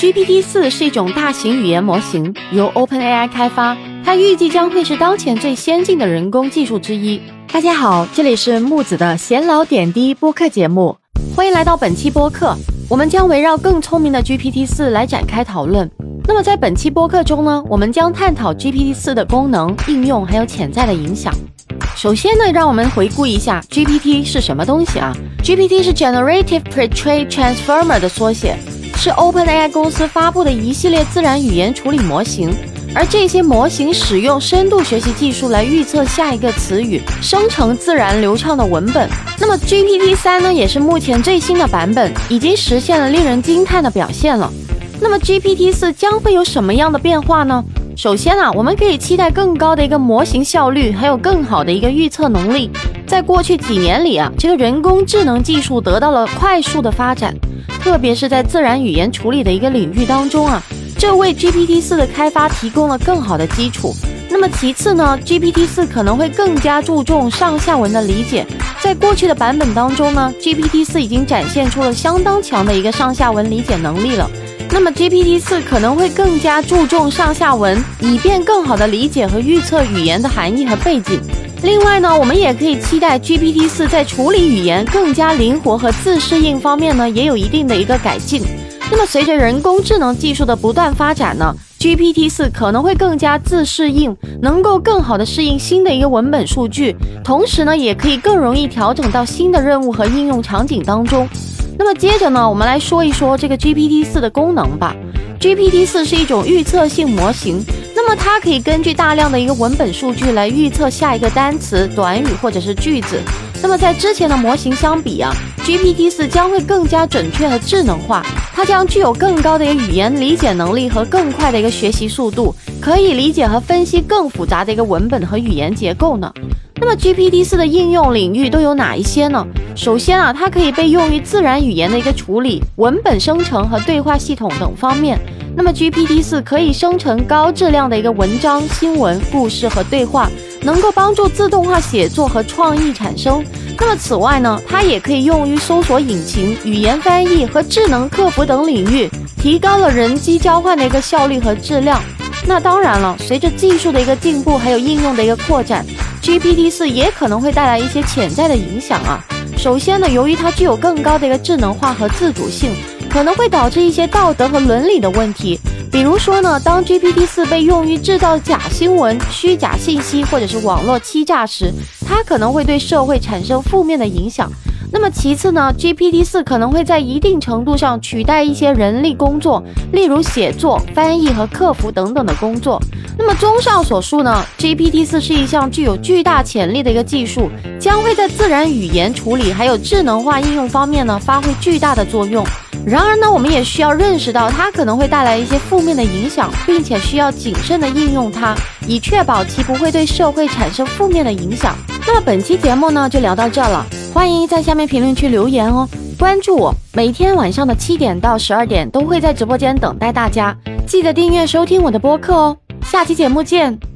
GPT 四是一种大型语言模型，由 OpenAI 开发，它预计将会是当前最先进的人工技术之一。大家好，这里是木子的闲聊点滴播客节目，欢迎来到本期播客。我们将围绕更聪明的 GPT 四来展开讨论。那么在本期播客中呢，我们将探讨 GPT 四的功能、应用还有潜在的影响。首先呢，让我们回顾一下 GPT 是什么东西啊？GPT 是 Generative Pre-trained Transformer 的缩写，是 OpenAI 公司发布的一系列自然语言处理模型。而这些模型使用深度学习技术来预测下一个词语，生成自然流畅的文本。那么 GPT 三呢，也是目前最新的版本，已经实现了令人惊叹的表现了。那么 GPT 四将会有什么样的变化呢？首先啊，我们可以期待更高的一个模型效率，还有更好的一个预测能力。在过去几年里啊，这个人工智能技术得到了快速的发展，特别是在自然语言处理的一个领域当中啊。这为 GPT 四的开发提供了更好的基础。那么其次呢，GPT 四可能会更加注重上下文的理解。在过去的版本当中呢，GPT 四已经展现出了相当强的一个上下文理解能力了。那么 GPT 四可能会更加注重上下文，以便更好的理解和预测语言的含义和背景。另外呢，我们也可以期待 GPT 四在处理语言更加灵活和自适应方面呢，也有一定的一个改进。那么，随着人工智能技术的不断发展呢，GPT 四可能会更加自适应，能够更好的适应新的一个文本数据，同时呢，也可以更容易调整到新的任务和应用场景当中。那么接着呢，我们来说一说这个 GPT 四的功能吧。GPT 四是一种预测性模型，那么它可以根据大量的一个文本数据来预测下一个单词、短语或者是句子。那么在之前的模型相比啊，GPT 四将会更加准确和智能化。它将具有更高的一个语言理解能力和更快的一个学习速度，可以理解和分析更复杂的一个文本和语言结构呢。那么 GPT 四的应用领域都有哪一些呢？首先啊，它可以被用于自然语言的一个处理、文本生成和对话系统等方面。那么 GPT 四可以生成高质量的一个文章、新闻、故事和对话，能够帮助自动化写作和创意产生。那么此外呢，它也可以用于搜索引擎、语言翻译和智能客服等领域，提高了人机交换的一个效率和质量。那当然了，随着技术的一个进步，还有应用的一个扩展，GPT 四也可能会带来一些潜在的影响啊。首先呢，由于它具有更高的一个智能化和自主性，可能会导致一些道德和伦理的问题。比如说呢，当 GPT 四被用于制造假新闻、虚假信息或者是网络欺诈时，它可能会对社会产生负面的影响。那么其次呢，GPT 四可能会在一定程度上取代一些人力工作，例如写作、翻译和客服等等的工作。那么综上所述呢，GPT 四是一项具有巨大潜力的一个技术，将会在自然语言处理还有智能化应用方面呢发挥巨大的作用。然而呢，我们也需要认识到它可能会带来一些负面的影响，并且需要谨慎的应用它，以确保其不会对社会产生负面的影响。那么本期节目呢，就聊到这了。欢迎在下面评论区留言哦，关注我，每天晚上的七点到十二点都会在直播间等待大家。记得订阅收听我的播客哦，下期节目见。